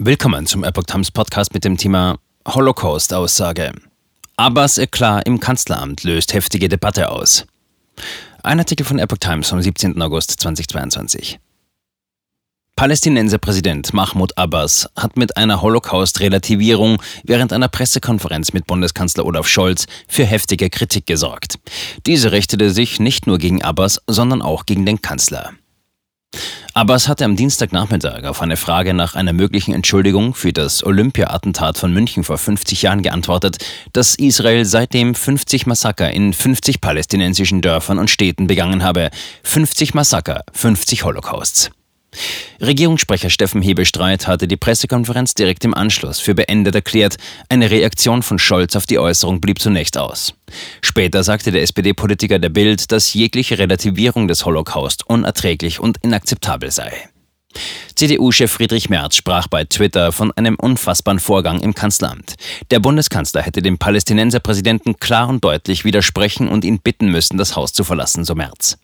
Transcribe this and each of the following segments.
Willkommen zum Epoch Times Podcast mit dem Thema Holocaust-Aussage. Abbas Eklat im Kanzleramt löst heftige Debatte aus. Ein Artikel von Epoch Times vom 17. August 2022. Palästinenser Präsident Mahmoud Abbas hat mit einer Holocaust-Relativierung während einer Pressekonferenz mit Bundeskanzler Olaf Scholz für heftige Kritik gesorgt. Diese richtete sich nicht nur gegen Abbas, sondern auch gegen den Kanzler. Abbas hatte am Dienstagnachmittag auf eine Frage nach einer möglichen Entschuldigung für das Olympia-Attentat von München vor 50 Jahren geantwortet, dass Israel seitdem 50 Massaker in 50 palästinensischen Dörfern und Städten begangen habe. 50 Massaker, 50 Holocausts. Regierungssprecher Steffen Hebestreit hatte die Pressekonferenz direkt im Anschluss für beendet erklärt. Eine Reaktion von Scholz auf die Äußerung blieb zunächst aus. Später sagte der SPD-Politiker der Bild, dass jegliche Relativierung des Holocaust unerträglich und inakzeptabel sei. CDU-Chef Friedrich Merz sprach bei Twitter von einem unfassbaren Vorgang im Kanzleramt. Der Bundeskanzler hätte dem Palästinenserpräsidenten klar und deutlich widersprechen und ihn bitten müssen, das Haus zu verlassen, so Merz.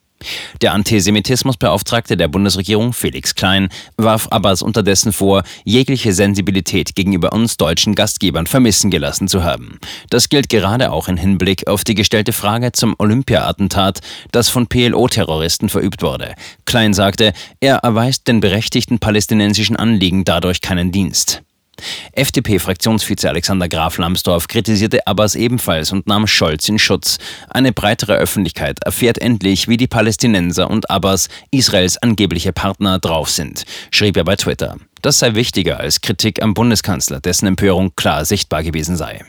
Der Antisemitismusbeauftragte der Bundesregierung, Felix Klein, warf Abbas unterdessen vor, jegliche Sensibilität gegenüber uns deutschen Gastgebern vermissen gelassen zu haben. Das gilt gerade auch im Hinblick auf die gestellte Frage zum Olympia-Attentat, das von PLO-Terroristen verübt wurde. Klein sagte, er erweist den berechtigten palästinensischen Anliegen dadurch keinen Dienst. FDP-Fraktionsvize Alexander Graf Lambsdorff kritisierte Abbas ebenfalls und nahm Scholz in Schutz. Eine breitere Öffentlichkeit erfährt endlich, wie die Palästinenser und Abbas, Israels angebliche Partner, drauf sind, schrieb er bei Twitter. Das sei wichtiger als Kritik am Bundeskanzler, dessen Empörung klar sichtbar gewesen sei.